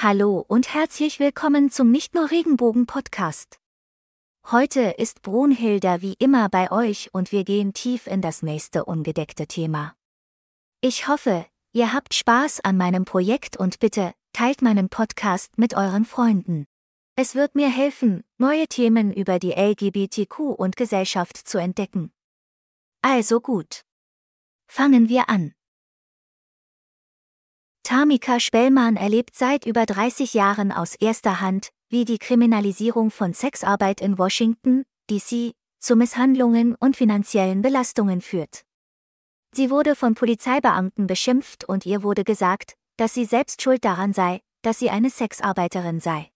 Hallo und herzlich willkommen zum Nicht nur Regenbogen Podcast. Heute ist Brunhilda wie immer bei euch und wir gehen tief in das nächste ungedeckte Thema. Ich hoffe, ihr habt Spaß an meinem Projekt und bitte teilt meinen Podcast mit euren Freunden. Es wird mir helfen, neue Themen über die LGBTQ und Gesellschaft zu entdecken. Also gut. Fangen wir an. Tamika Spellmann erlebt seit über 30 Jahren aus erster Hand, wie die Kriminalisierung von Sexarbeit in Washington, D.C., zu Misshandlungen und finanziellen Belastungen führt. Sie wurde von Polizeibeamten beschimpft und ihr wurde gesagt, dass sie selbst schuld daran sei, dass sie eine Sexarbeiterin sei.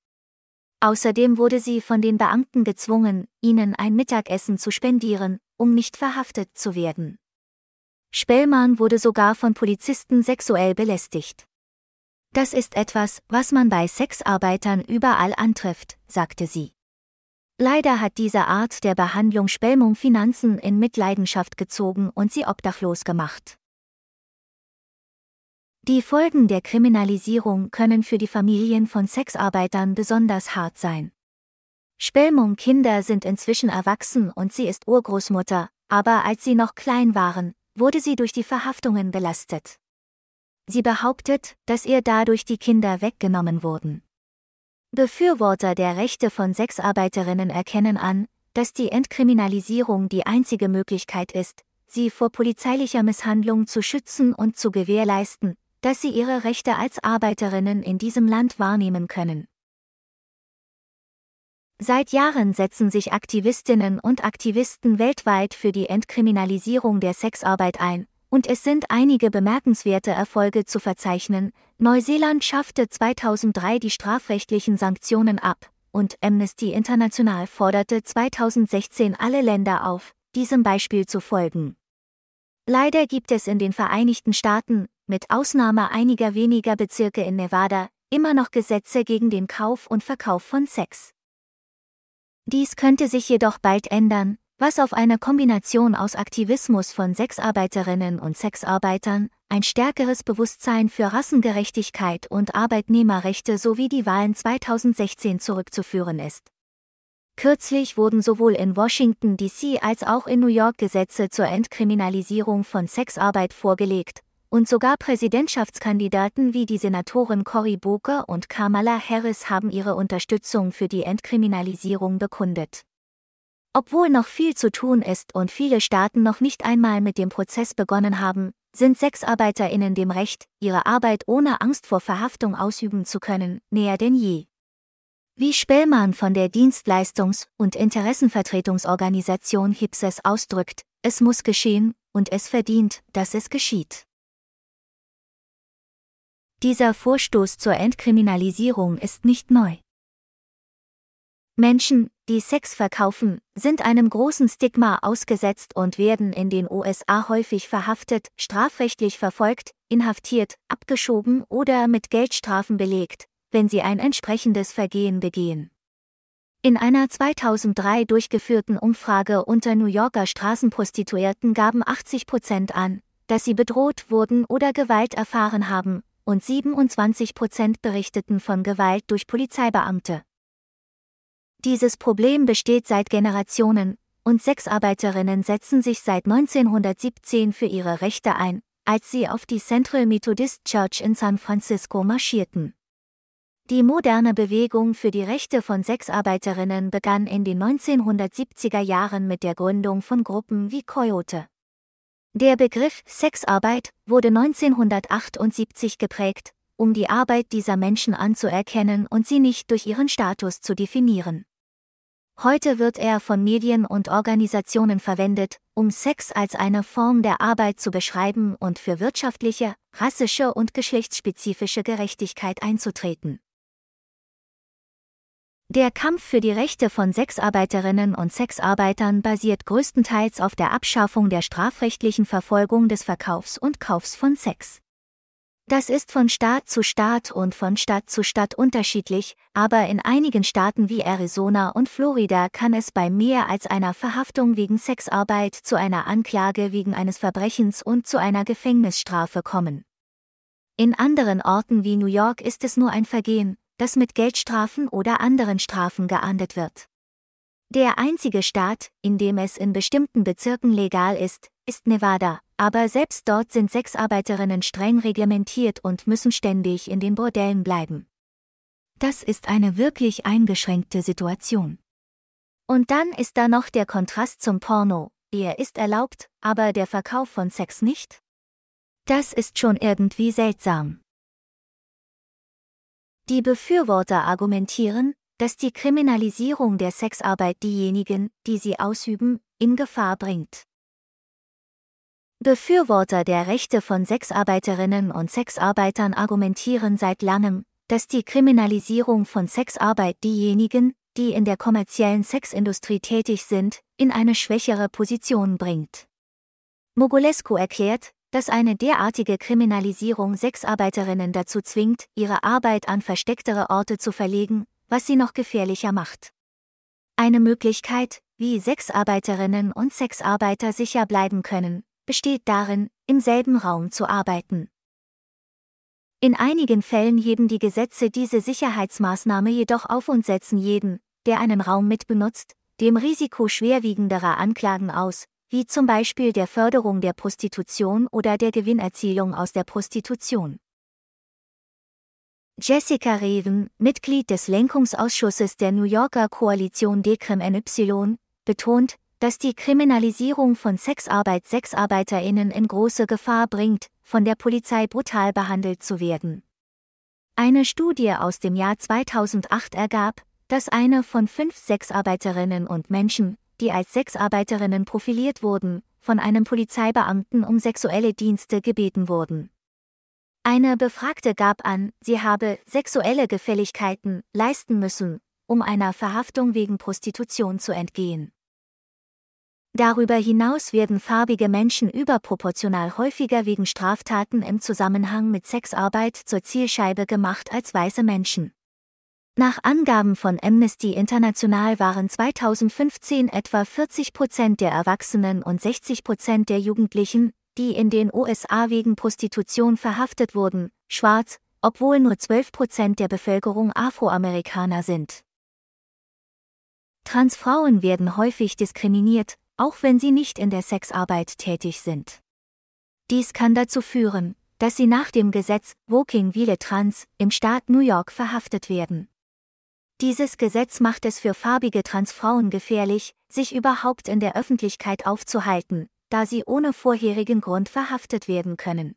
Außerdem wurde sie von den Beamten gezwungen, ihnen ein Mittagessen zu spendieren, um nicht verhaftet zu werden. Spellmann wurde sogar von Polizisten sexuell belästigt. Das ist etwas, was man bei Sexarbeitern überall antrifft, sagte sie. Leider hat diese Art der Behandlung Spellmung Finanzen in Mitleidenschaft gezogen und sie obdachlos gemacht. Die Folgen der Kriminalisierung können für die Familien von Sexarbeitern besonders hart sein. Spellmung Kinder sind inzwischen erwachsen und sie ist Urgroßmutter, aber als sie noch klein waren, wurde sie durch die Verhaftungen belastet. Sie behauptet, dass ihr dadurch die Kinder weggenommen wurden. Befürworter der Rechte von Sexarbeiterinnen erkennen an, dass die Entkriminalisierung die einzige Möglichkeit ist, sie vor polizeilicher Misshandlung zu schützen und zu gewährleisten, dass sie ihre Rechte als Arbeiterinnen in diesem Land wahrnehmen können. Seit Jahren setzen sich Aktivistinnen und Aktivisten weltweit für die Entkriminalisierung der Sexarbeit ein, und es sind einige bemerkenswerte Erfolge zu verzeichnen. Neuseeland schaffte 2003 die strafrechtlichen Sanktionen ab, und Amnesty International forderte 2016 alle Länder auf, diesem Beispiel zu folgen. Leider gibt es in den Vereinigten Staaten, mit Ausnahme einiger weniger Bezirke in Nevada, immer noch Gesetze gegen den Kauf und Verkauf von Sex. Dies könnte sich jedoch bald ändern, was auf eine Kombination aus Aktivismus von Sexarbeiterinnen und Sexarbeitern, ein stärkeres Bewusstsein für Rassengerechtigkeit und Arbeitnehmerrechte sowie die Wahlen 2016 zurückzuführen ist. Kürzlich wurden sowohl in Washington DC als auch in New York Gesetze zur Entkriminalisierung von Sexarbeit vorgelegt, und sogar Präsidentschaftskandidaten wie die Senatoren Cory Booker und Kamala Harris haben ihre Unterstützung für die Entkriminalisierung bekundet. Obwohl noch viel zu tun ist und viele Staaten noch nicht einmal mit dem Prozess begonnen haben, sind Sexarbeiterinnen dem Recht, ihre Arbeit ohne Angst vor Verhaftung ausüben zu können, näher denn je. Wie Spellmann von der Dienstleistungs- und Interessenvertretungsorganisation HIPSES ausdrückt, es muss geschehen, und es verdient, dass es geschieht. Dieser Vorstoß zur Entkriminalisierung ist nicht neu. Menschen, die Sex verkaufen, sind einem großen Stigma ausgesetzt und werden in den USA häufig verhaftet, strafrechtlich verfolgt, inhaftiert, abgeschoben oder mit Geldstrafen belegt, wenn sie ein entsprechendes Vergehen begehen. In einer 2003 durchgeführten Umfrage unter New Yorker Straßenprostituierten gaben 80 Prozent an, dass sie bedroht wurden oder Gewalt erfahren haben, und 27 Prozent berichteten von Gewalt durch Polizeibeamte. Dieses Problem besteht seit Generationen, und Sexarbeiterinnen setzen sich seit 1917 für ihre Rechte ein, als sie auf die Central Methodist Church in San Francisco marschierten. Die moderne Bewegung für die Rechte von Sexarbeiterinnen begann in den 1970er Jahren mit der Gründung von Gruppen wie Coyote. Der Begriff Sexarbeit wurde 1978 geprägt, um die Arbeit dieser Menschen anzuerkennen und sie nicht durch ihren Status zu definieren. Heute wird er von Medien und Organisationen verwendet, um Sex als eine Form der Arbeit zu beschreiben und für wirtschaftliche, rassische und geschlechtsspezifische Gerechtigkeit einzutreten. Der Kampf für die Rechte von Sexarbeiterinnen und Sexarbeitern basiert größtenteils auf der Abschaffung der strafrechtlichen Verfolgung des Verkaufs und Kaufs von Sex. Das ist von Staat zu Staat und von Stadt zu Stadt unterschiedlich, aber in einigen Staaten wie Arizona und Florida kann es bei mehr als einer Verhaftung wegen Sexarbeit zu einer Anklage wegen eines Verbrechens und zu einer Gefängnisstrafe kommen. In anderen Orten wie New York ist es nur ein Vergehen, das mit Geldstrafen oder anderen Strafen geahndet wird. Der einzige Staat, in dem es in bestimmten Bezirken legal ist, ist Nevada, aber selbst dort sind Sexarbeiterinnen streng reglementiert und müssen ständig in den Bordellen bleiben. Das ist eine wirklich eingeschränkte Situation. Und dann ist da noch der Kontrast zum Porno, der ist erlaubt, aber der Verkauf von Sex nicht? Das ist schon irgendwie seltsam. Die Befürworter argumentieren, dass die Kriminalisierung der Sexarbeit diejenigen, die sie ausüben, in Gefahr bringt. Befürworter der Rechte von Sexarbeiterinnen und Sexarbeitern argumentieren seit langem, dass die Kriminalisierung von Sexarbeit diejenigen, die in der kommerziellen Sexindustrie tätig sind, in eine schwächere Position bringt. Mogulescu erklärt, dass eine derartige Kriminalisierung Sexarbeiterinnen dazu zwingt, ihre Arbeit an verstecktere Orte zu verlegen, was sie noch gefährlicher macht. Eine Möglichkeit, wie Sexarbeiterinnen und Sexarbeiter sicher bleiben können, besteht darin, im selben Raum zu arbeiten. In einigen Fällen heben die Gesetze diese Sicherheitsmaßnahme jedoch auf und setzen jeden, der einen Raum mitbenutzt, dem Risiko schwerwiegenderer Anklagen aus, wie zum Beispiel der Förderung der Prostitution oder der Gewinnerzielung aus der Prostitution. Jessica Reven, Mitglied des Lenkungsausschusses der New Yorker Koalition Decrim NY, betont, dass die Kriminalisierung von Sexarbeit Sexarbeiterinnen in große Gefahr bringt, von der Polizei brutal behandelt zu werden. Eine Studie aus dem Jahr 2008 ergab, dass eine von fünf Sexarbeiterinnen und Menschen, die als Sexarbeiterinnen profiliert wurden, von einem Polizeibeamten um sexuelle Dienste gebeten wurden. Eine Befragte gab an, sie habe sexuelle Gefälligkeiten leisten müssen, um einer Verhaftung wegen Prostitution zu entgehen. Darüber hinaus werden farbige Menschen überproportional häufiger wegen Straftaten im Zusammenhang mit Sexarbeit zur Zielscheibe gemacht als weiße Menschen. Nach Angaben von Amnesty International waren 2015 etwa 40 Prozent der Erwachsenen und 60 Prozent der Jugendlichen, die in den USA wegen Prostitution verhaftet wurden, schwarz, obwohl nur 12 Prozent der Bevölkerung Afroamerikaner sind. Transfrauen werden häufig diskriminiert, auch wenn sie nicht in der Sexarbeit tätig sind. Dies kann dazu führen, dass sie nach dem Gesetz Woking Wille Trans im Staat New York verhaftet werden. Dieses Gesetz macht es für farbige Transfrauen gefährlich, sich überhaupt in der Öffentlichkeit aufzuhalten, da sie ohne vorherigen Grund verhaftet werden können.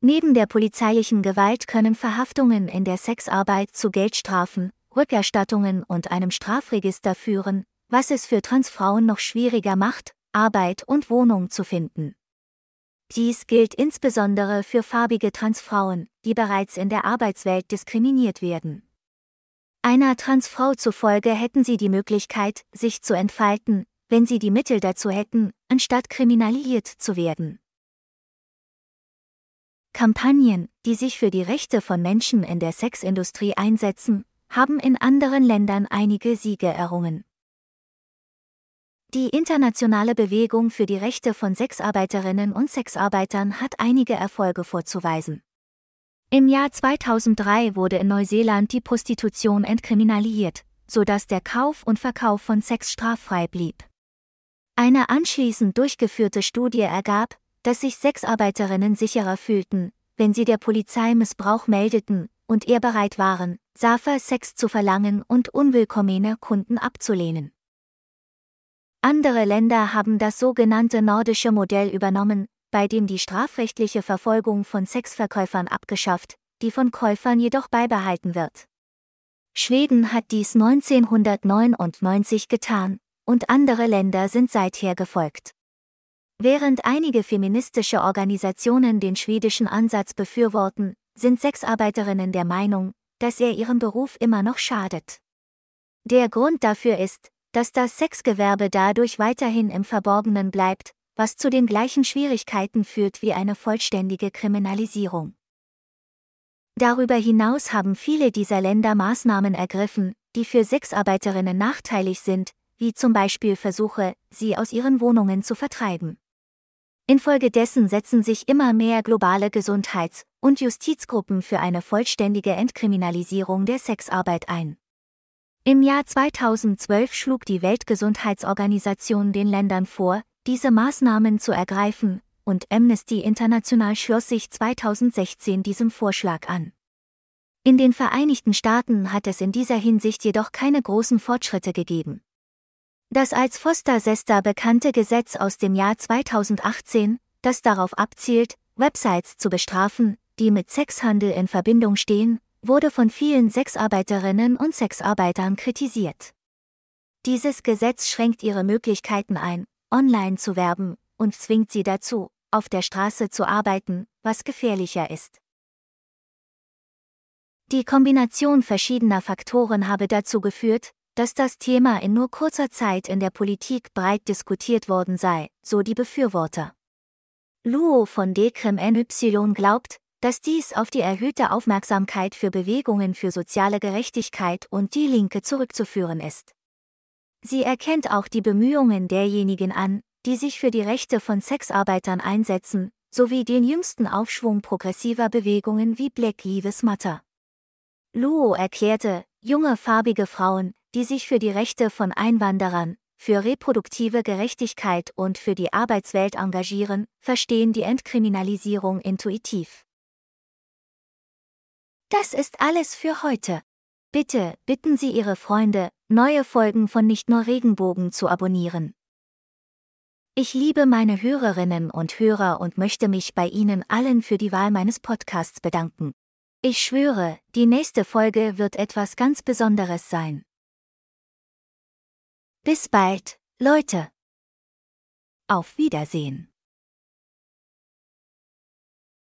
Neben der polizeilichen Gewalt können Verhaftungen in der Sexarbeit zu Geldstrafen, Rückerstattungen und einem Strafregister führen, was es für Transfrauen noch schwieriger macht, Arbeit und Wohnung zu finden. Dies gilt insbesondere für farbige Transfrauen, die bereits in der Arbeitswelt diskriminiert werden. Einer Transfrau zufolge hätten sie die Möglichkeit, sich zu entfalten, wenn sie die Mittel dazu hätten, anstatt kriminalisiert zu werden. Kampagnen, die sich für die Rechte von Menschen in der Sexindustrie einsetzen, haben in anderen Ländern einige Siege errungen. Die internationale Bewegung für die Rechte von Sexarbeiterinnen und Sexarbeitern hat einige Erfolge vorzuweisen. Im Jahr 2003 wurde in Neuseeland die Prostitution entkriminalisiert, sodass der Kauf und Verkauf von Sex straffrei blieb. Eine anschließend durchgeführte Studie ergab, dass sich Sexarbeiterinnen sicherer fühlten, wenn sie der Polizei Missbrauch meldeten und eher bereit waren, Safer Sex zu verlangen und unwillkommene Kunden abzulehnen. Andere Länder haben das sogenannte nordische Modell übernommen, bei dem die strafrechtliche Verfolgung von Sexverkäufern abgeschafft, die von Käufern jedoch beibehalten wird. Schweden hat dies 1999 getan, und andere Länder sind seither gefolgt. Während einige feministische Organisationen den schwedischen Ansatz befürworten, sind Sexarbeiterinnen der Meinung, dass er ihrem Beruf immer noch schadet. Der Grund dafür ist, dass das Sexgewerbe dadurch weiterhin im Verborgenen bleibt, was zu den gleichen Schwierigkeiten führt wie eine vollständige Kriminalisierung. Darüber hinaus haben viele dieser Länder Maßnahmen ergriffen, die für Sexarbeiterinnen nachteilig sind, wie zum Beispiel Versuche, sie aus ihren Wohnungen zu vertreiben. Infolgedessen setzen sich immer mehr globale Gesundheits- und Justizgruppen für eine vollständige Entkriminalisierung der Sexarbeit ein. Im Jahr 2012 schlug die Weltgesundheitsorganisation den Ländern vor, diese Maßnahmen zu ergreifen, und Amnesty International schloss sich 2016 diesem Vorschlag an. In den Vereinigten Staaten hat es in dieser Hinsicht jedoch keine großen Fortschritte gegeben. Das als Foster-Sester bekannte Gesetz aus dem Jahr 2018, das darauf abzielt, Websites zu bestrafen, die mit Sexhandel in Verbindung stehen, wurde von vielen Sexarbeiterinnen und Sexarbeitern kritisiert. Dieses Gesetz schränkt ihre Möglichkeiten ein, online zu werben, und zwingt sie dazu, auf der Straße zu arbeiten, was gefährlicher ist. Die Kombination verschiedener Faktoren habe dazu geführt, dass das Thema in nur kurzer Zeit in der Politik breit diskutiert worden sei, so die Befürworter. Luo von Decrem NY glaubt, dass dies auf die erhöhte Aufmerksamkeit für Bewegungen für soziale Gerechtigkeit und die Linke zurückzuführen ist. Sie erkennt auch die Bemühungen derjenigen an, die sich für die Rechte von Sexarbeitern einsetzen, sowie den jüngsten Aufschwung progressiver Bewegungen wie Black Lives Matter. Luo erklärte, junge farbige Frauen, die sich für die Rechte von Einwanderern, für reproduktive Gerechtigkeit und für die Arbeitswelt engagieren, verstehen die Entkriminalisierung intuitiv. Das ist alles für heute. Bitte bitten Sie Ihre Freunde, neue Folgen von Nicht nur Regenbogen zu abonnieren. Ich liebe meine Hörerinnen und Hörer und möchte mich bei Ihnen allen für die Wahl meines Podcasts bedanken. Ich schwöre, die nächste Folge wird etwas ganz Besonderes sein. Bis bald, Leute. Auf Wiedersehen.